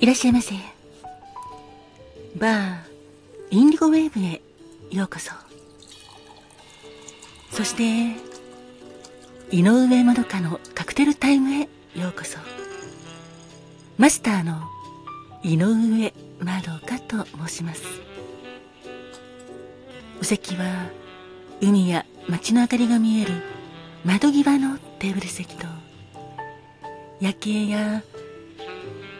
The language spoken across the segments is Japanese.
いらっしゃいませ。バーインディゴウェーブへようこそ。そして井上まどかのカクテルタイムへようこそ。マスターの井上まどかと申します。お席は海や街の明かりが見える窓際のテーブル席と夜景や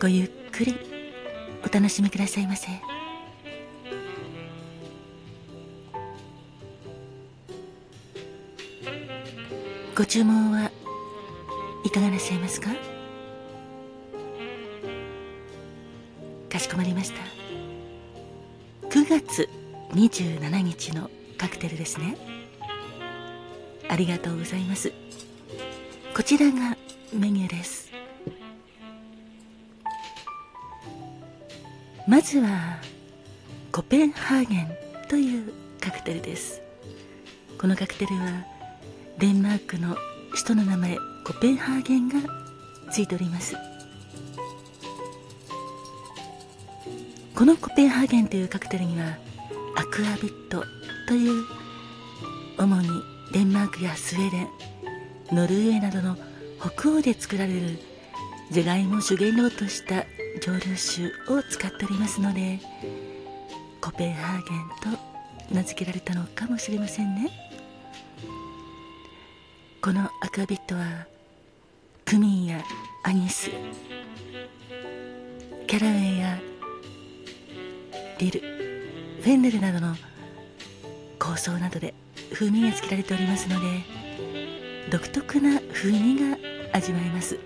ごゆっくり。お楽しみくださいませ。ご注文はいかがなさいますか？かしこまりました。9月27日のカクテルですね。ありがとうございます。こちらがメニューです。まずはコペンハーゲンというカクテルです。このカクテルはデンマークの首都の名前コペンハーゲンがついております。このコペンハーゲンというカクテルにはアクアビットという主にデンマークやスウェーデンノルウェーなどの北欧で作られるジャガイモを主原料とした蒸留酒を使っておりますのでコペンハーゲンと名付けられたのかもしれませんね。このアクアビットはクミンやアニスキャラウェイやディルフェンネルなどの香草などで風味がつけられておりますので独特な風味が味わえます。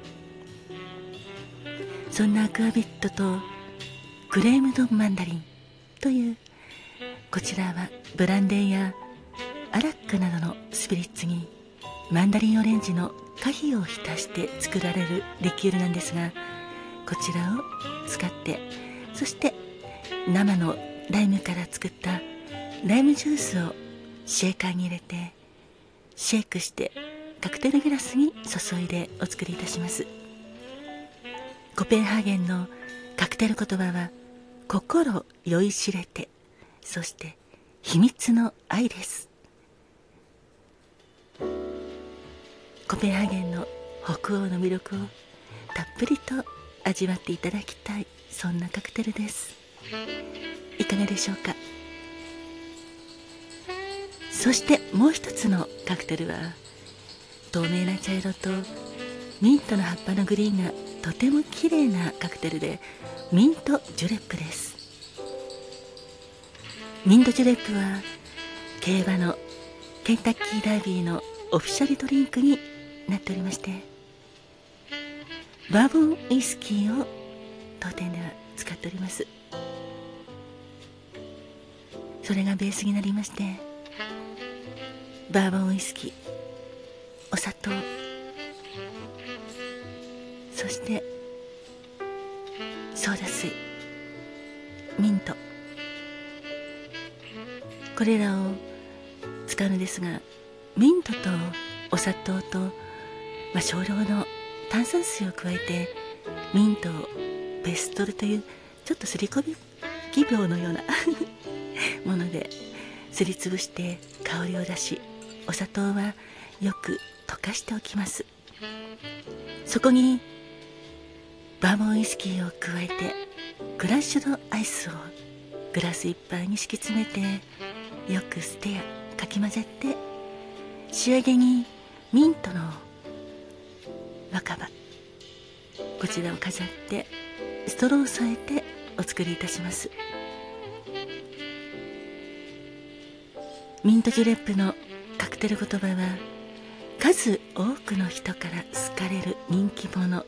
そんなアクアビットとクレームドマンダリンというこちらはブランデーやアラックなどのスピリッツにマンダリンオレンジの果皮を浸して作られるリキュールなんですがこちらを使ってそして生のライムから作ったライムジュースをシェーカーに入れてシェイクしてカクテルグラスに注いでお作りいたします。コペンハーゲンのカクテル言葉は心酔いしれてそして秘密の愛です。コペンハーゲンの北欧の魅力をたっぷりと味わっていただきたいそんなカクテルです。いかがでしょうか？そしてもう一つのカクテルは透明な茶色とミントの葉っぱのグリーンがとても綺麗なカクテルでミントジュレップです。ミントジュレップは競馬のケンタッキーダービーのオフィシャルドリンクになっておりましてバーボンウイスキーを当店では使っております。それがベースになりましてバーボンウイスキーお砂糖そしてソーダ水ミント。これらを使うのですがミントとお砂糖と、まあ、少量の炭酸水を加えてミントをベストルというちょっとすり込み気病のような ものですりつぶして香りを出しお砂糖はよく溶かしておきます。そこにバーボンウイスキーを加えてクラッシュドアイスをグラスいっぱいに敷き詰めてよく捨てやかき混ぜて仕上げにミントの若葉こちらを飾ってストローを添えてお作りいたします。ミントジュレップのカクテル言葉は数多くの人から好かれる人気者。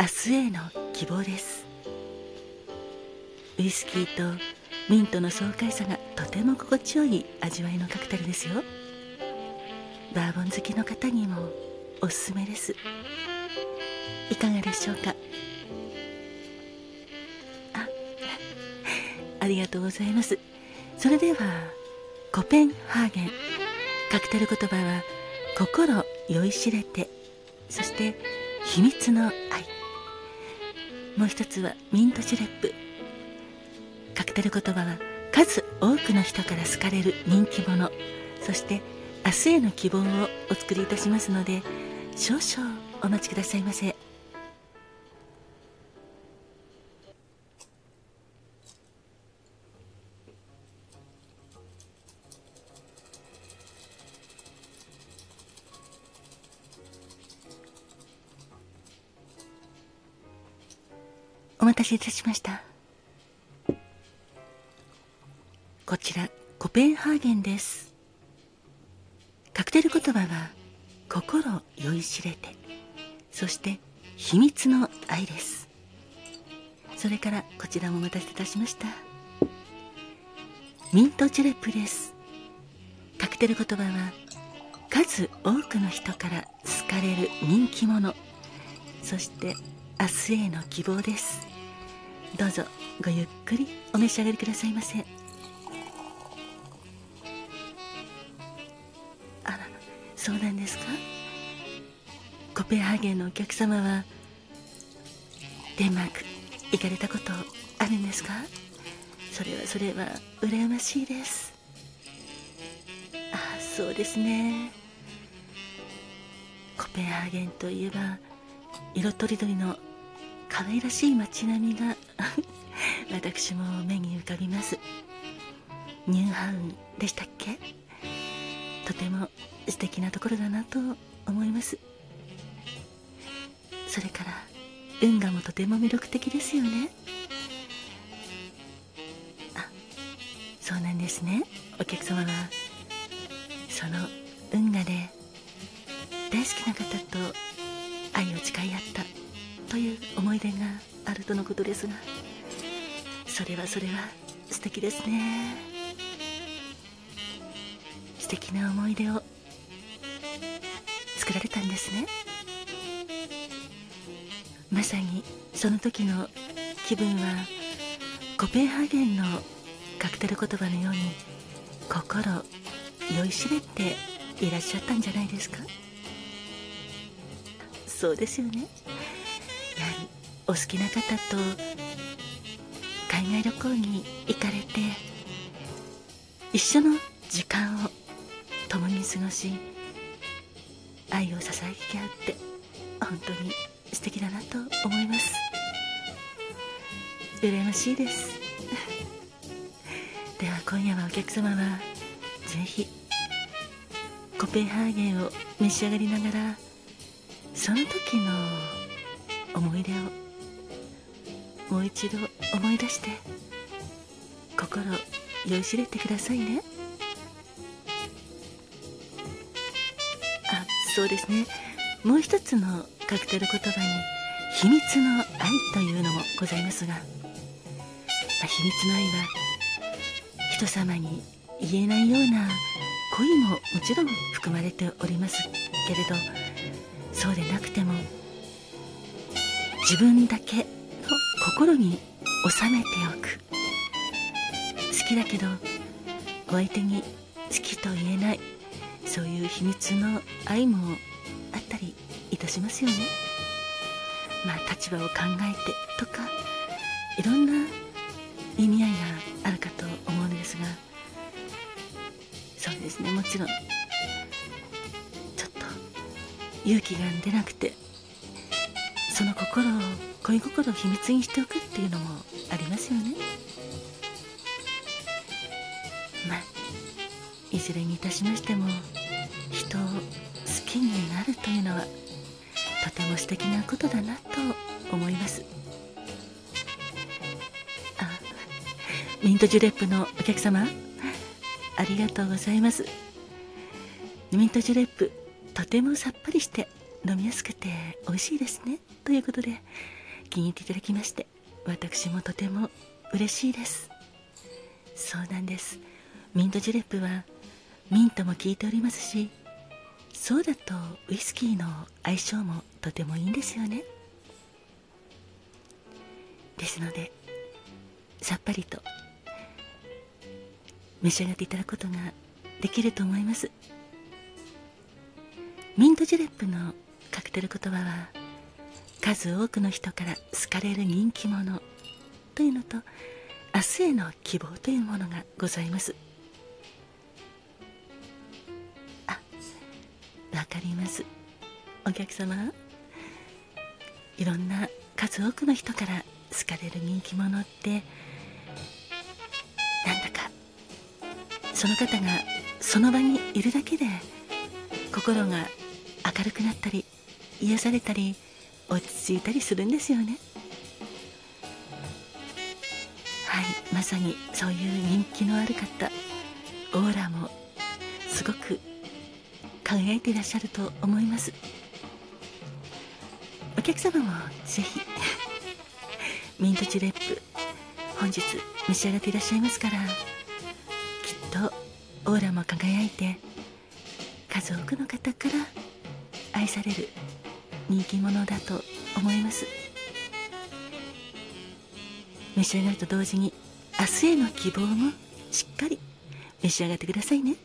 明日への希望です。ウイスキーとミントの爽快さがとても心地よい味わいのカクテルですよ。バーボン好きの方にもおすすめです。いかがでしょうか？あありがとうございます。それではコペンハーゲン。カクテル言葉は心酔いしれてそして秘密の愛もう一つはミントシュレップ。カクテル言葉は数多くの人から好かれる人気者。そして明日への希望をお作りいたしますので少々お待ちくださいませ。お待たせいたしました。こちらコペンハーゲンです。カクテル言葉は心酔いしれてそして秘密の愛です。それからこちらもお待たせいたしました。ミントジュレップです。カクテル言葉は数多くの人から好かれる人気者。そして明日への希望です。どうぞごゆっくりお召し上がりくださいませ。あらそうなんですか？コペンハーゲンのお客様はデンマーク行かれたことあるんですか？それはそれは羨ましいです。ああそうですね。コペンハーゲンといえば色とりどりの可愛らしい街並みが 私も目に浮かびます。ニューハウンでしたっけ？とても素敵なところだなと思います。それから運河もとても魅力的ですよね。あそうなんですね。お客様はその運河で大好きな方と愛を誓い合った。という思い出があるとのことですがそれはそれは素敵ですね。素敵な思い出を作られたんですね。まさにその時の気分はコペンハーゲンのカクテル言葉のように心酔いしれていらっしゃったんじゃないですか。そうですよね。お好きな方と海外旅行に行かれて一緒の時間を共に過ごし愛を捧げ合うって本当に素敵だなと思います。羨ましいです。では今夜はお客様はぜひコペンハーゲンを召し上がりながらその時の思い出を。もう一度思い出して。心酔いしれてくださいね。あそうですね。もう一つのカクテル言葉に秘密の愛というのもございますが、まあ、秘密の愛は人様に言えないような恋ももちろん含まれておりますけれどそうでなくても自分だけ心に収めておく。好きだけどお相手に好きと言えない。そういう秘密の愛もあったりいたしますよね。まあ立場を考えてとかいろんな意味合いがあるかと思うのですが。そうですねもちろん。ちょっと勇気が出なくてその心を恋心を秘密にしておくっていうのもありますよね。まあいずれにいたしましても人を好きになるというのはとても素敵なことだなと思います。あミントジュレップのお客様ありがとうございます。ミントジュレップとてもさっぱりして飲みやすくて美味しいですね。ということで気に入っていただきまして私もとても嬉しいです。そうなんです。ミントジュレップはミントも効いておりますしソーダとウイスキーの相性もとてもいいんですよね。ですのでさっぱりと召し上がっていただくことができると思います。ミントジュレップのカクテル言葉は数多くの人から好かれる人気者というのと明日への希望というものがございます。あわかります。お客様いろんな数多くの人から好かれる人気者ってなんだかその方がその場にいるだけで心が明るくなったり癒されたり落ち着いたりするんですよね。はいまさにそういう人気のある方オーラもすごく輝いていらっしゃると思います。お客様もぜひ ミントチュレップ本日召し上がっていらっしゃいますからきっとオーラも輝いて数多くの方から愛される人気者だと思います。召し上がると同時に明日への希望もしっかり召し上がってくださいね。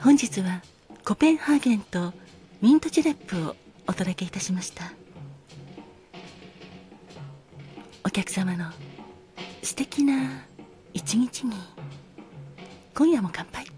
本日はコペンハーゲンとミントチュレップをお届けいたしました。お客様の素敵な一日に今夜も乾杯。